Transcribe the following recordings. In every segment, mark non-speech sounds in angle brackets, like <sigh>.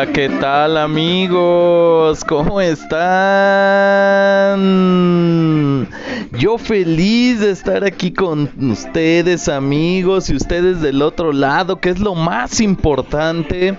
Hola, ¿qué tal amigos? ¿Cómo están? Yo feliz de estar aquí con ustedes amigos y ustedes del otro lado, que es lo más importante.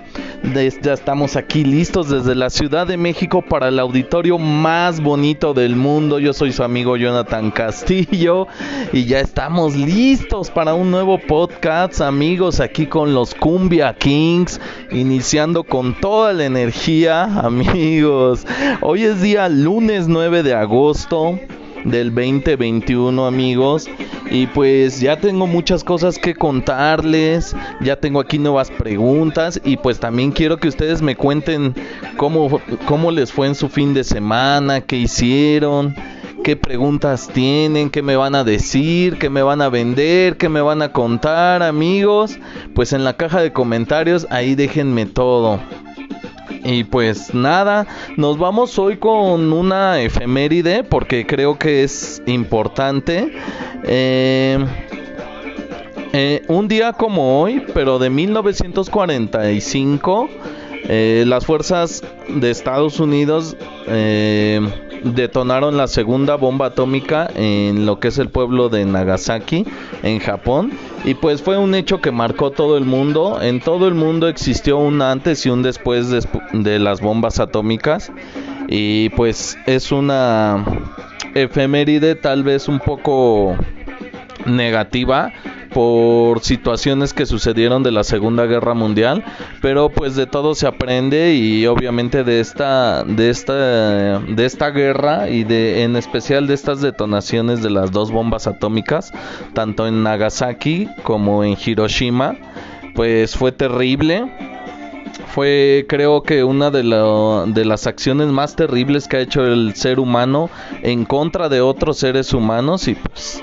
Ya estamos aquí listos desde la Ciudad de México para el auditorio más bonito del mundo. Yo soy su amigo Jonathan Castillo y ya estamos listos para un nuevo podcast amigos aquí con los Cumbia Kings, iniciando con toda la energía <laughs> amigos. Hoy es día lunes 9 de agosto del 2021 amigos y pues ya tengo muchas cosas que contarles ya tengo aquí nuevas preguntas y pues también quiero que ustedes me cuenten cómo, cómo les fue en su fin de semana qué hicieron qué preguntas tienen, qué me van a decir, qué me van a vender, qué me van a contar, amigos. Pues en la caja de comentarios ahí déjenme todo. Y pues nada, nos vamos hoy con una efeméride porque creo que es importante. Eh, eh, un día como hoy, pero de 1945, eh, las fuerzas de Estados Unidos detonaron la segunda bomba atómica en lo que es el pueblo de Nagasaki, en Japón. Y pues fue un hecho que marcó todo el mundo. En todo el mundo existió un antes y un después de, las bombas atómicas. Y pues es una efeméride tal vez un poco negativa por situaciones que sucedieron de la Segunda Guerra Mundial, pero pues de todo se aprende y obviamente de esta de esta de esta guerra y de en especial de estas detonaciones de las dos bombas atómicas, tanto en Nagasaki como en Hiroshima, pues fue terrible. Fue creo que una de, de, las acciones más terribles que ha hecho el ser humano en contra de otros seres humanos y pues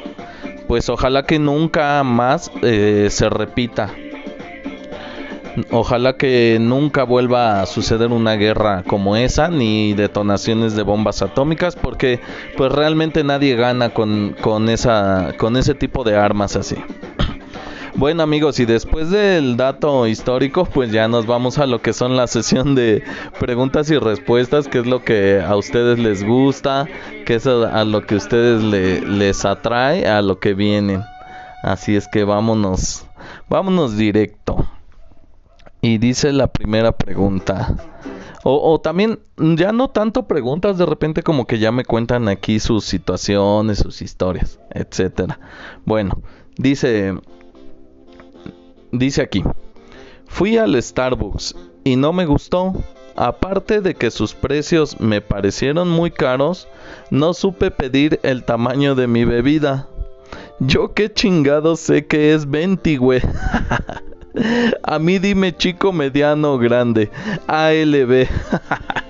pues ojalá que nunca más eh, se repita. Ojalá que nunca vuelva a suceder una guerra como esa, ni detonaciones de bombas atómicas, porque pues realmente nadie gana con, con, esa, con ese tipo de armas así. Bueno amigos, y después del dato histórico, pues ya nos vamos a lo que son la sesión de preguntas y respuestas, que es lo que a ustedes les gusta, que es a, lo que ustedes les atrae, a lo que vienen. Así es que vámonos, vámonos directo. Y dice la primera pregunta. O, o, también, ya no tanto preguntas, de repente como que ya me cuentan aquí sus situaciones, sus historias, etcétera. Bueno, dice, Dice aquí, fui al Starbucks y no me gustó. Aparte de que sus precios me parecieron muy caros, no supe pedir el tamaño de mi bebida. Yo qué chingado sé que es 20, güey. <laughs> A mí dime chico, mediano, grande. ALB. <laughs>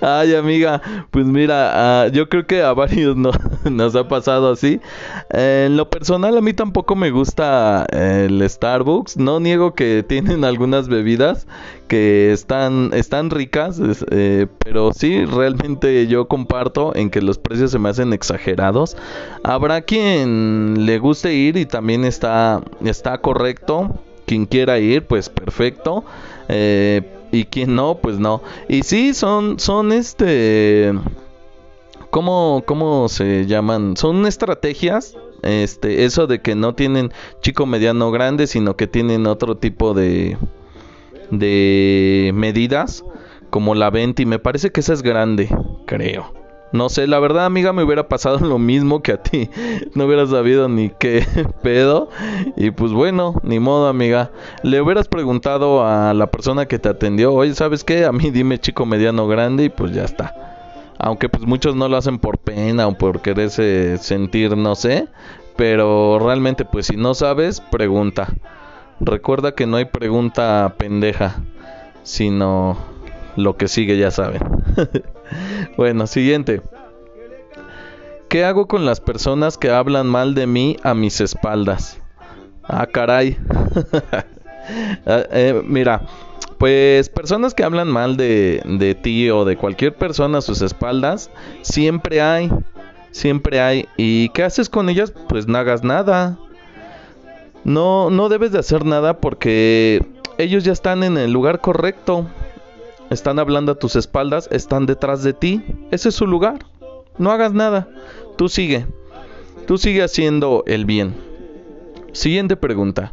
Ay, amiga, pues mira, ah, yo creo que a <laughs> varios no, nos ha pasado así. en lo personal, a mí tampoco me gusta el Starbucks. No niego que tienen algunas bebidas que están, ricas, eh, pero sí, realmente yo comparto en que los precios se me hacen exagerados. Habrá quien le guste ir y también está, está correcto. Quien quiera ir, pues perfecto. Eh, y quien no, pues no. Y sí, son, son este... ¿Cómo, ¿Cómo se llaman? Son estrategias este eso de que no tienen chico mediano grande sino que tienen otro tipo de de medidas como la 20 y me parece que esa es grande creo no sé, la verdad, amiga, me hubiera pasado <laughs> lo mismo que a ti. No hubiera sabido ni qué <laughs> pedo. Y pues bueno, ni modo, amiga. Le hubieras preguntado a la persona que te atendió, oye, ¿sabes qué? A mí dime chico, mediano, grande y pues ya está. Aunque pues muchos no lo hacen por pena o por quererse sentir, no sé. Pero realmente pues si no sabes, pregunta. Recuerda que no hay pregunta pendeja, sino lo que sigue ya saben. <laughs> bueno, siguiente. ¿Qué hago con las personas que hablan mal de mí a mis espaldas? Ah, caray. <laughs> Ah, eh, mira, pues personas que hablan mal de, de ti o de cualquier persona a sus espaldas, siempre hay. Siempre hay. ¿Y qué haces con ellas? Pues no hagas nada. No, no debes de hacer nada porque ellos ya están en el lugar correcto están hablando a tus espaldas, están detrás de ti. Ese es su lugar. No hagas nada. Tú sigue. Tú sigue haciendo el bien. Siguiente pregunta.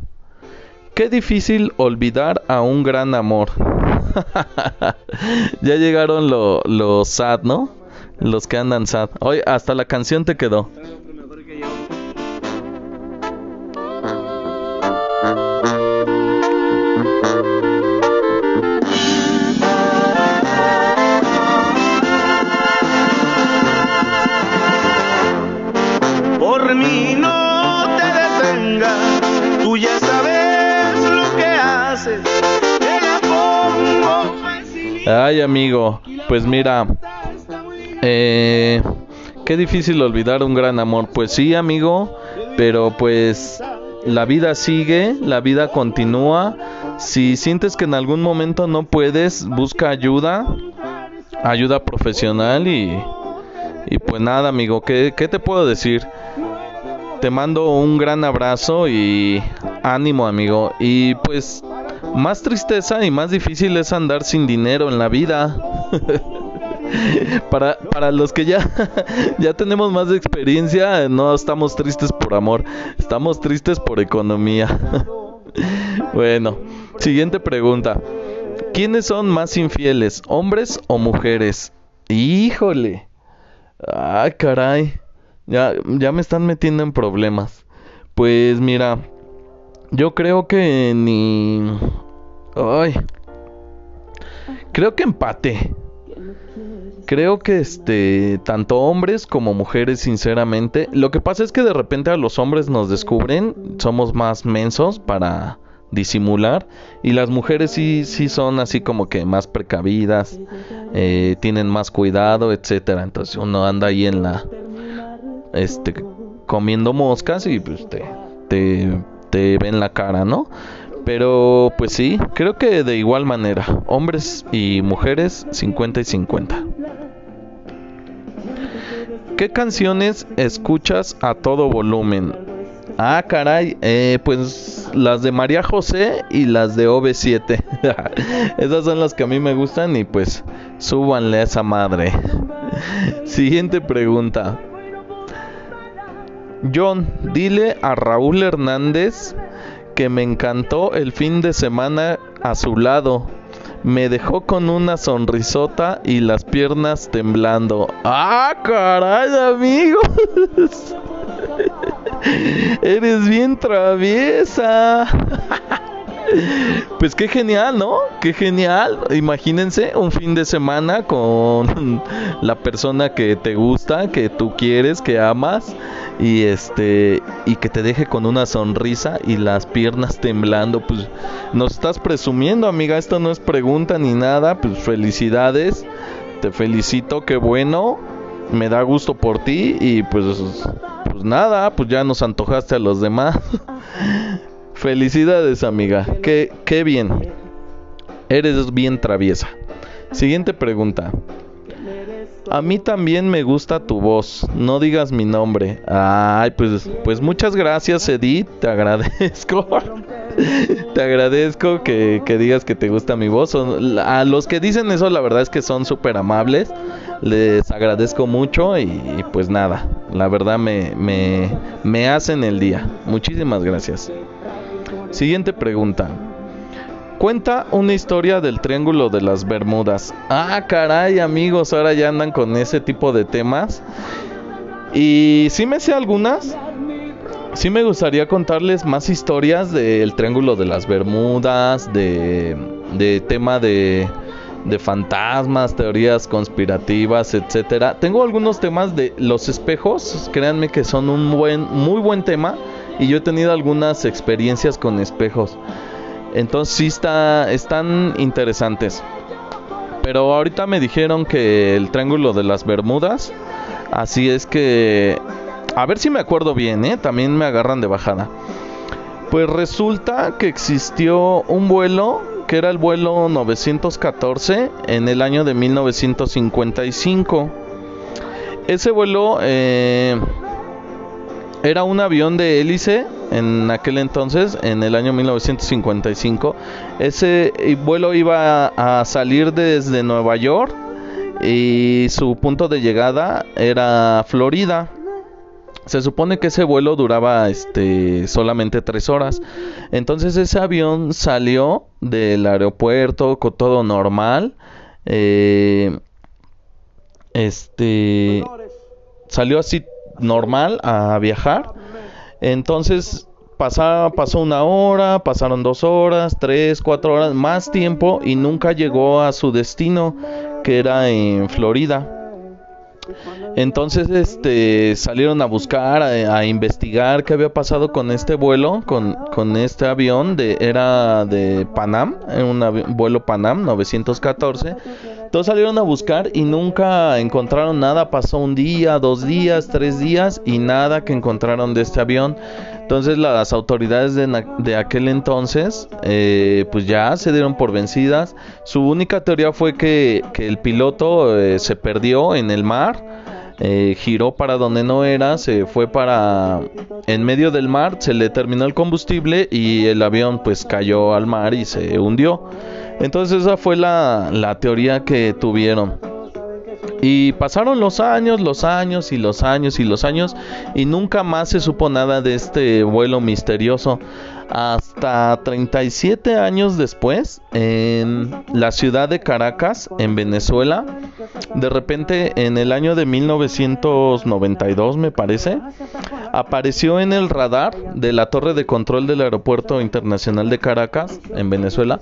Qué difícil olvidar a un gran amor. <laughs> ya llegaron los sad, ¿no? Los que andan sad. Hoy hasta la canción te quedó. Ay, amigo, pues mira, eh, qué difícil olvidar un gran amor. Pues sí, amigo, pero pues la vida sigue, la vida continúa. Si sientes que en algún momento no puedes, busca ayuda, ayuda profesional y, y pues nada, amigo, ¿qué, ¿qué te puedo decir? Te mando un gran abrazo y ánimo, amigo. Y pues más tristeza y más difícil es andar sin dinero en la vida. <laughs> para, para los que ya, <laughs> ya tenemos más experiencia, no estamos tristes por amor, estamos tristes por economía. <laughs> bueno, siguiente pregunta. ¿Quiénes son más infieles, hombres o mujeres? Híjole. Ay, caray. Ya, ya me están metiendo en problemas. Pues mira, yo creo que ni Ay. Creo que empate. Creo que este tanto hombres como mujeres sinceramente, lo que pasa es que de repente a los hombres nos descubren, somos más mensos para disimular y las mujeres sí sí son así como que más precavidas, eh, tienen más cuidado, etcétera. Entonces uno anda ahí en la este comiendo moscas y pues te te, te ven la cara, ¿no? Pero pues sí, creo que de igual manera, hombres y mujeres 50 y 50. ¿Qué canciones escuchas a todo volumen? Ah, caray, eh, pues las de María José y las de OV7. <laughs> Esas son las que a mí me gustan y pues súbanle a esa madre. <laughs> Siguiente pregunta. John, dile a Raúl Hernández que me encantó el fin de semana a su lado. Me dejó con una sonrisota y las piernas temblando. ¡Ah, caray, amigos! <laughs> Eres bien traviesa. <laughs> <laughs> Pues qué genial, ¿no? Qué genial. Imagínense un fin de semana con <laughs> la persona que te gusta, que tú quieres, que amas y este y que te deje con una sonrisa y las piernas temblando, pues nos estás presumiendo, amiga, esto no es pregunta ni nada, pues felicidades. Te felicito, qué bueno. Me da gusto por ti y pues pues nada, pues ya nos antojaste a los demás. <laughs> Felicidades, amiga. Qué, qué bien. Eres bien traviesa. Siguiente pregunta. A mí también me gusta tu voz. No digas mi nombre. Ay, pues, pues muchas gracias, Edith. Te agradezco. <laughs> te agradezco que, digas que te gusta mi voz. A los que dicen eso, la verdad es que son súper amables. Les agradezco mucho y, pues nada. La verdad me, me, me hacen el día. Muchísimas gracias. Siguiente pregunta. Cuenta una historia del Triángulo de las Bermudas. Ah, caray, amigos, ahora ya andan con ese tipo de temas. Y sí me sé algunas. Sí me gustaría contarles más historias del Triángulo de las Bermudas, de, de tema de, de fantasmas, teorías conspirativas, etcétera. Tengo algunos temas de los espejos, créanme que son un muy buen tema y yo he tenido algunas experiencias con espejos. Entonces sí está, están interesantes. Pero ahorita me dijeron que el Triángulo de las Bermudas, así es que... A ver si me acuerdo bien, ¿eh? También me agarran de bajada. Pues resulta que existió un vuelo que era el vuelo 914 en el año de 1955. Ese vuelo eh, era un avión de hélice en aquel entonces, en el año 1955. Ese vuelo iba a salir desde Nueva York y su punto de llegada era Florida. Se supone que ese vuelo duraba este solamente tres horas. Entonces ese avión salió del aeropuerto con todo normal. Eh, este salió así normal a viajar. Entonces pasó una hora, pasaron dos horas, tres, cuatro horas, más tiempo y nunca llegó a su destino, que era en Florida. Entonces, este, salieron a buscar, a, investigar qué había pasado con este vuelo, con, con este avión, de, era de Panam, un vuelo Panam 914 todos salieron a buscar y nunca encontraron nada. Pasó un día, dos días, tres días y nada que encontraron de este avión. Entonces las autoridades de, aquel entonces eh, pues ya se dieron por vencidas. Su única teoría fue que, el piloto eh, se perdió en el mar. Eh, giró para donde no era, se fue para en medio del mar, se le terminó el combustible y el avión pues cayó al mar y se hundió. Entonces esa fue la, la teoría que tuvieron. Y pasaron los años, los años y los años y los años y nunca más se supo nada de este vuelo misterioso. Hasta 37 años después, en la ciudad de Caracas, en Venezuela, de repente en el año de 1992 me parece, apareció en el radar de la torre de control del aeropuerto internacional de Caracas, en Venezuela,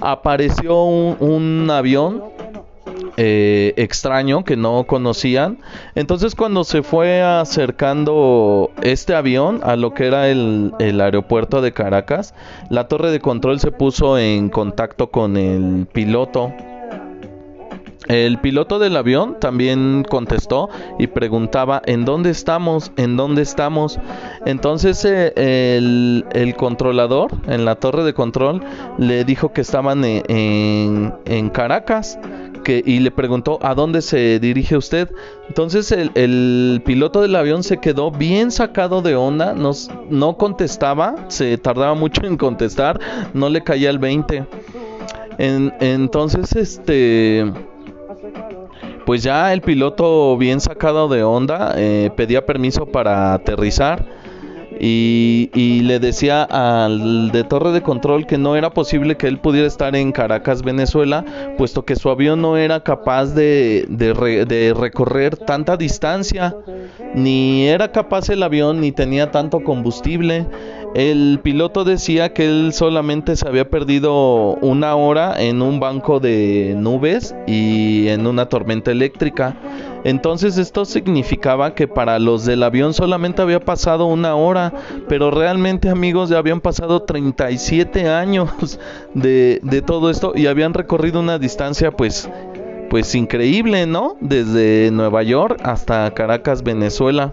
apareció un, un avión eh, extraño que no conocían. Entonces cuando se fue acercando este avión a lo que era el, aeropuerto de Caracas, la torre de control se puso en contacto con el piloto. El piloto del avión también contestó y preguntaba en dónde estamos, en dónde estamos. Entonces eh, el, controlador en la torre de control le dijo que estaban en, en Caracas y le preguntó a dónde se dirige usted. Entonces el, piloto del avión se quedó bien sacado de onda, no contestaba, se tardaba mucho en contestar, no le caía el 20. entonces, este, pues ya el piloto bien sacado de onda eh, pedía permiso para aterrizar y, le decía al de torre de control que no era posible que él pudiera estar en Caracas, Venezuela, puesto que su avión no era capaz de, recorrer tanta distancia, ni era capaz el avión, ni tenía tanto combustible. El piloto decía que él solamente se había perdido una hora en un banco de nubes y en una tormenta eléctrica. Entonces esto significaba que para los del avión solamente había pasado una hora, pero realmente amigos ya habían pasado 37 años de, todo esto y habían recorrido una distancia pues pues increíble, ¿no? Desde Nueva York hasta Caracas, Venezuela.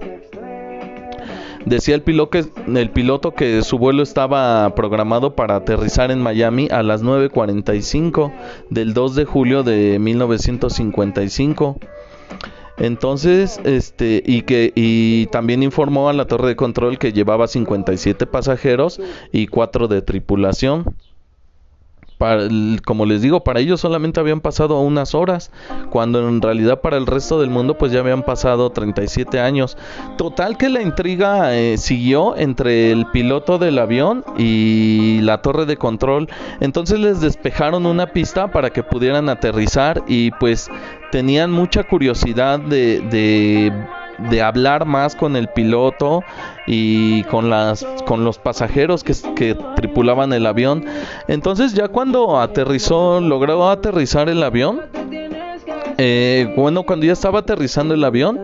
Decía el piloto, que, el piloto que su vuelo estaba programado para aterrizar en Miami a las 9.45 del 2 de julio de 1955. Entonces, este, y que y también informó a la torre de control que llevaba 57 pasajeros y 4 de tripulación como les digo, para ellos solamente habían pasado unas horas, cuando en realidad para el resto del mundo pues ya habían pasado 37 años. Total que la intriga eh, siguió entre el piloto del avión y la torre de control. Entonces les despejaron una pista para que pudieran aterrizar y pues tenían mucha curiosidad de, de hablar más con el piloto y con las con los pasajeros que, que tripulaban el avión. Entonces ya cuando aterrizó, logró aterrizar el avión, eh, bueno, cuando ya estaba aterrizando el avión,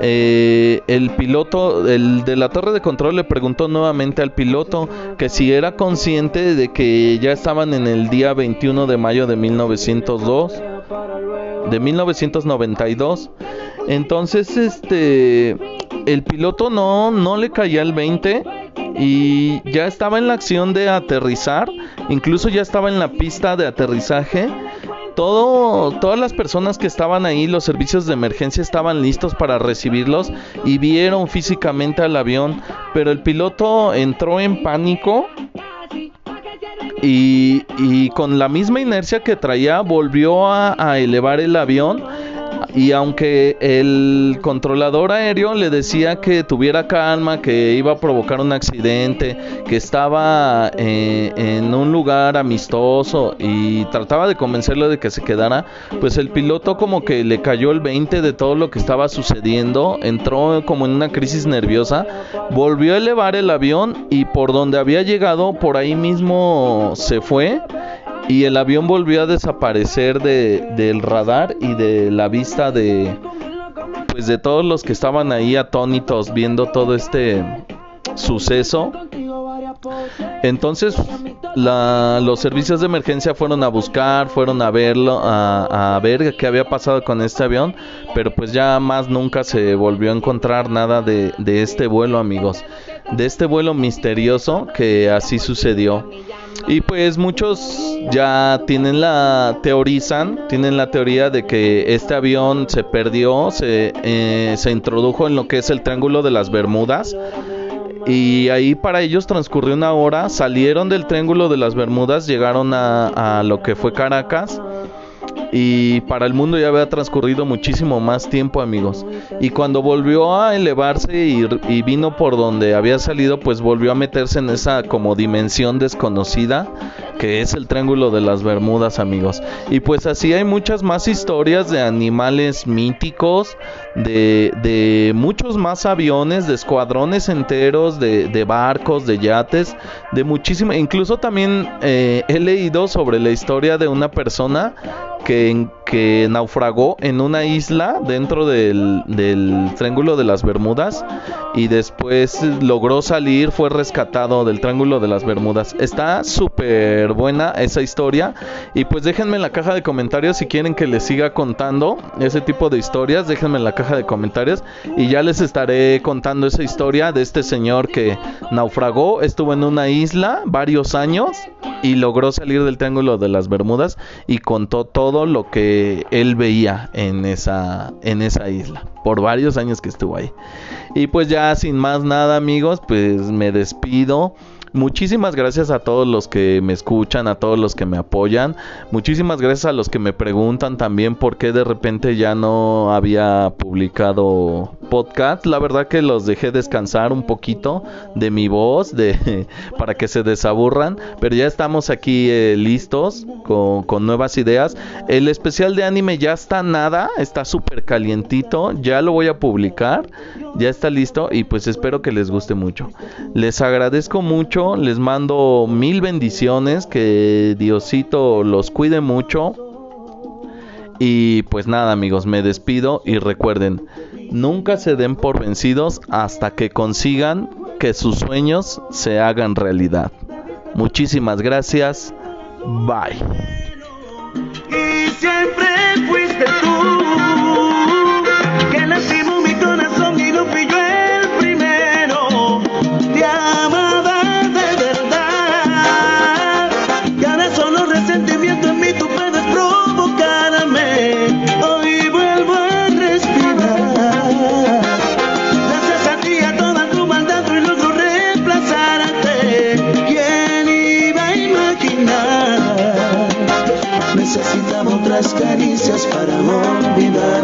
eh, el piloto, el de la torre de control le preguntó nuevamente al piloto que si era consciente de que ya estaban en el día 21 de mayo de 1902, de 1992. Entonces, este, el piloto no, no le caía el 20 y ya estaba en la acción de aterrizar, incluso ya estaba en la pista de aterrizaje todo, todas las personas que estaban ahí, los servicios de emergencia estaban listos para recibirlos y vieron físicamente al avión, pero el piloto entró en pánico y, y con la misma inercia que traía volvió a, a elevar el avión y aunque el controlador aéreo le decía que tuviera calma, que iba a provocar un accidente, que estaba eh, en un lugar amistoso y trataba de convencerlo de que se quedara, pues el piloto como que le cayó el 20 de todo lo que estaba sucediendo, entró como en una crisis nerviosa, volvió a elevar el avión y por donde había llegado, por ahí mismo se fue y el avión volvió a desaparecer de, del radar y de la vista de pues de todos los que estaban ahí atónitos viendo todo este suceso entonces los servicios de emergencia fueron a buscar, fueron a verlo, a, a, ver qué había pasado con este avión, pero pues ya más nunca se volvió a encontrar nada de, de este vuelo amigos, de este vuelo misterioso que así sucedió. Y pues muchos ya tienen la teorizan, tienen la teoría de que este avión se perdió, se, eh, se introdujo en lo que es el Triángulo de las Bermudas. Y ahí para ellos transcurrió una hora, salieron del Triángulo de las Bermudas, llegaron a, a lo que fue Caracas y para el mundo ya había transcurrido muchísimo más tiempo amigos. Y cuando volvió a elevarse y, vino por donde había salido pues volvió a meterse en esa como dimensión desconocida que es el triángulo de las Bermudas amigos. Y pues así hay muchas más historias de animales míticos de, muchos más aviones de escuadrones enteros de, de barcos de yates de muchísimas incluso también eh, he leído sobre la historia de una persona que, naufragó en una isla dentro del, del Triángulo de las Bermudas y después logró salir, fue rescatado del Triángulo de las Bermudas. Está súper buena esa historia y pues déjenme en la caja de comentarios si quieren que les siga contando ese tipo de historias, déjenme en la caja de comentarios y ya les estaré contando esa historia de este señor que naufragó, estuvo en una isla varios años y logró salir del Triángulo de las Bermudas y contó todo lo que él veía en esa, en esa isla, por varios años que estuvo ahí. Y pues ya sin más nada amigos, pues me despido. Muchísimas gracias a todos los que me escuchan, a todos los que me apoyan. Muchísimas gracias a los que me preguntan también por qué de repente ya no había publicado podcast. La verdad que los dejé descansar un poquito de mi voz, de <laughs> para que se desaburran. Pero ya estamos aquí eh, listos con, con nuevas ideas. El especial de anime ya está nada, está súper calientito. Ya lo voy a publicar. Ya está listo y pues espero que les guste mucho. Les agradezco mucho les mando mil bendiciones, que Diosito los cuide mucho. Y pues nada amigos, me despido y recuerden, nunca se den por vencidos hasta que consigan que sus sueños se hagan realidad. Muchísimas gracias, bye. Caricias para olvidar